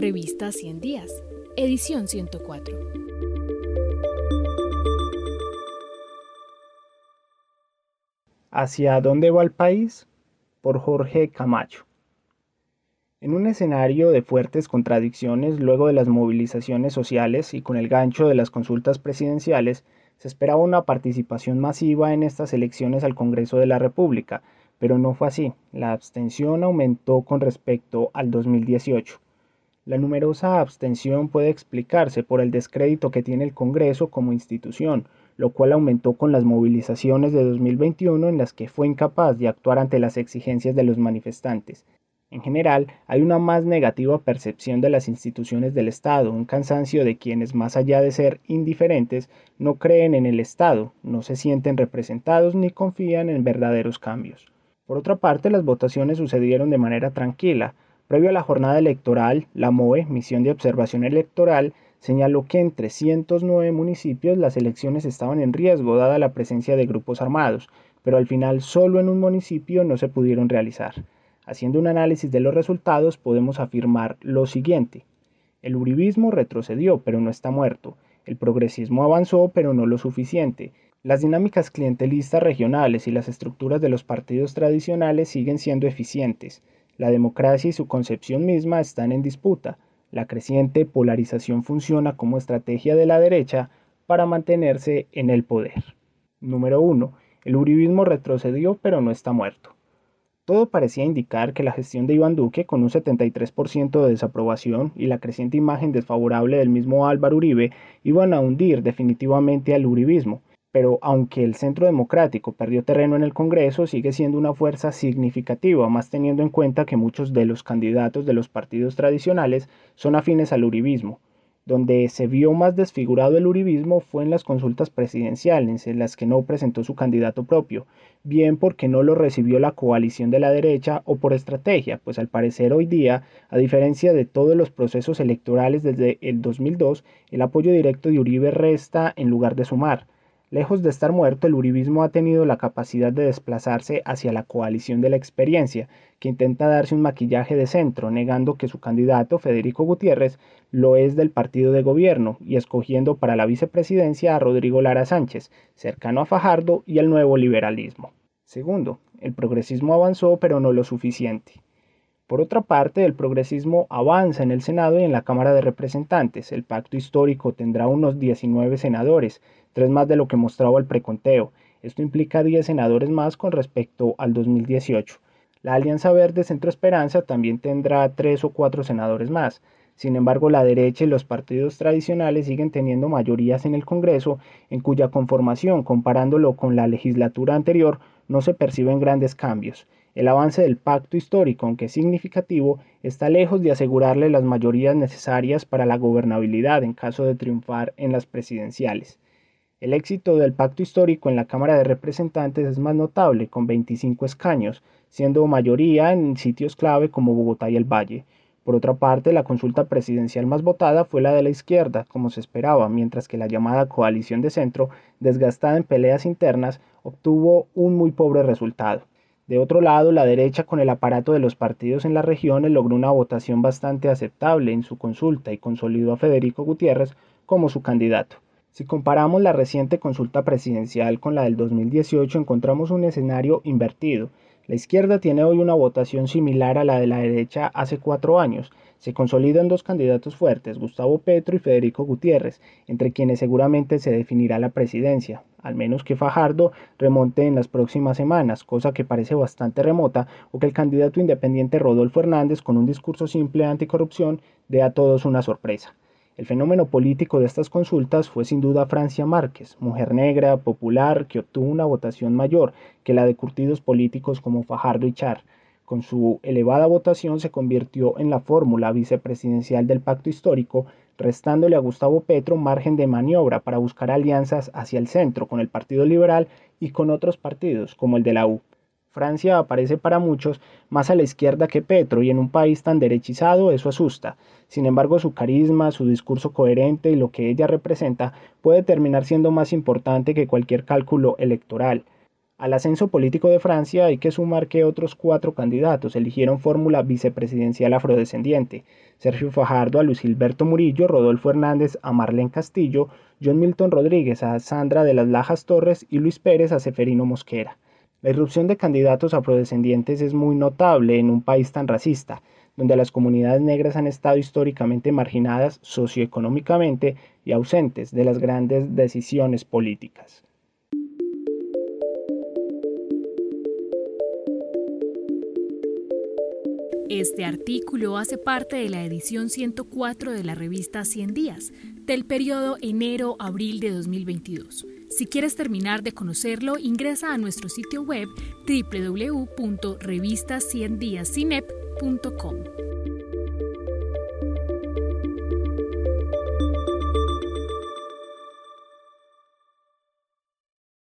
Revista 100 Días, edición 104. ¿Hacia dónde va el país? Por Jorge Camacho. En un escenario de fuertes contradicciones luego de las movilizaciones sociales y con el gancho de las consultas presidenciales, se esperaba una participación masiva en estas elecciones al Congreso de la República, pero no fue así. La abstención aumentó con respecto al 2018. La numerosa abstención puede explicarse por el descrédito que tiene el Congreso como institución, lo cual aumentó con las movilizaciones de 2021 en las que fue incapaz de actuar ante las exigencias de los manifestantes. En general, hay una más negativa percepción de las instituciones del Estado, un cansancio de quienes, más allá de ser indiferentes, no creen en el Estado, no se sienten representados ni confían en verdaderos cambios. Por otra parte, las votaciones sucedieron de manera tranquila, Previo a la jornada electoral, la MOE, Misión de Observación Electoral, señaló que en 309 municipios las elecciones estaban en riesgo dada la presencia de grupos armados, pero al final solo en un municipio no se pudieron realizar. Haciendo un análisis de los resultados podemos afirmar lo siguiente. El uribismo retrocedió, pero no está muerto. El progresismo avanzó, pero no lo suficiente. Las dinámicas clientelistas regionales y las estructuras de los partidos tradicionales siguen siendo eficientes. La democracia y su concepción misma están en disputa. La creciente polarización funciona como estrategia de la derecha para mantenerse en el poder. Número 1. El uribismo retrocedió pero no está muerto. Todo parecía indicar que la gestión de Iván Duque, con un 73% de desaprobación y la creciente imagen desfavorable del mismo Álvaro Uribe, iban a hundir definitivamente al uribismo, pero aunque el Centro Democrático perdió terreno en el Congreso, sigue siendo una fuerza significativa, más teniendo en cuenta que muchos de los candidatos de los partidos tradicionales son afines al uribismo. Donde se vio más desfigurado el uribismo fue en las consultas presidenciales, en las que no presentó su candidato propio, bien porque no lo recibió la coalición de la derecha o por estrategia, pues al parecer hoy día, a diferencia de todos los procesos electorales desde el 2002, el apoyo directo de Uribe resta en lugar de sumar. Lejos de estar muerto, el uribismo ha tenido la capacidad de desplazarse hacia la coalición de la experiencia, que intenta darse un maquillaje de centro, negando que su candidato, Federico Gutiérrez, lo es del partido de gobierno y escogiendo para la vicepresidencia a Rodrigo Lara Sánchez, cercano a Fajardo y al nuevo liberalismo. Segundo, el progresismo avanzó pero no lo suficiente. Por otra parte, el progresismo avanza en el Senado y en la Cámara de Representantes. El pacto histórico tendrá unos 19 senadores, tres más de lo que mostraba el preconteo. Esto implica 10 senadores más con respecto al 2018. La Alianza Verde Centro Esperanza también tendrá tres o cuatro senadores más. Sin embargo, la derecha y los partidos tradicionales siguen teniendo mayorías en el Congreso, en cuya conformación, comparándolo con la legislatura anterior, no se perciben grandes cambios. El avance del pacto histórico, aunque significativo, está lejos de asegurarle las mayorías necesarias para la gobernabilidad en caso de triunfar en las presidenciales. El éxito del pacto histórico en la Cámara de Representantes es más notable, con 25 escaños, siendo mayoría en sitios clave como Bogotá y el Valle. Por otra parte, la consulta presidencial más votada fue la de la izquierda, como se esperaba, mientras que la llamada coalición de centro, desgastada en peleas internas, obtuvo un muy pobre resultado. De otro lado, la derecha con el aparato de los partidos en las regiones logró una votación bastante aceptable en su consulta y consolidó a Federico Gutiérrez como su candidato. Si comparamos la reciente consulta presidencial con la del 2018, encontramos un escenario invertido. La izquierda tiene hoy una votación similar a la de la derecha hace cuatro años, se consolidan dos candidatos fuertes, Gustavo Petro y Federico Gutiérrez, entre quienes seguramente se definirá la presidencia, al menos que Fajardo remonte en las próximas semanas, cosa que parece bastante remota, o que el candidato independiente Rodolfo Hernández, con un discurso simple de anticorrupción, dé a todos una sorpresa. El fenómeno político de estas consultas fue sin duda Francia Márquez, mujer negra, popular, que obtuvo una votación mayor que la de curtidos políticos como Fajardo y Char, con su elevada votación se convirtió en la fórmula vicepresidencial del pacto histórico, restándole a Gustavo Petro margen de maniobra para buscar alianzas hacia el centro con el Partido Liberal y con otros partidos, como el de la U. Francia aparece para muchos más a la izquierda que Petro y en un país tan derechizado eso asusta. Sin embargo, su carisma, su discurso coherente y lo que ella representa puede terminar siendo más importante que cualquier cálculo electoral. Al ascenso político de Francia hay que sumar que otros cuatro candidatos eligieron fórmula vicepresidencial afrodescendiente. Sergio Fajardo a Luis Gilberto Murillo, Rodolfo Hernández a Marlene Castillo, John Milton Rodríguez a Sandra de las Lajas Torres y Luis Pérez a Seferino Mosquera. La irrupción de candidatos afrodescendientes es muy notable en un país tan racista, donde las comunidades negras han estado históricamente marginadas socioeconómicamente y ausentes de las grandes decisiones políticas. Este artículo hace parte de la edición 104 de la revista 100 días, del periodo enero-abril de 2022. Si quieres terminar de conocerlo, ingresa a nuestro sitio web www.revistaciendiascinep.com.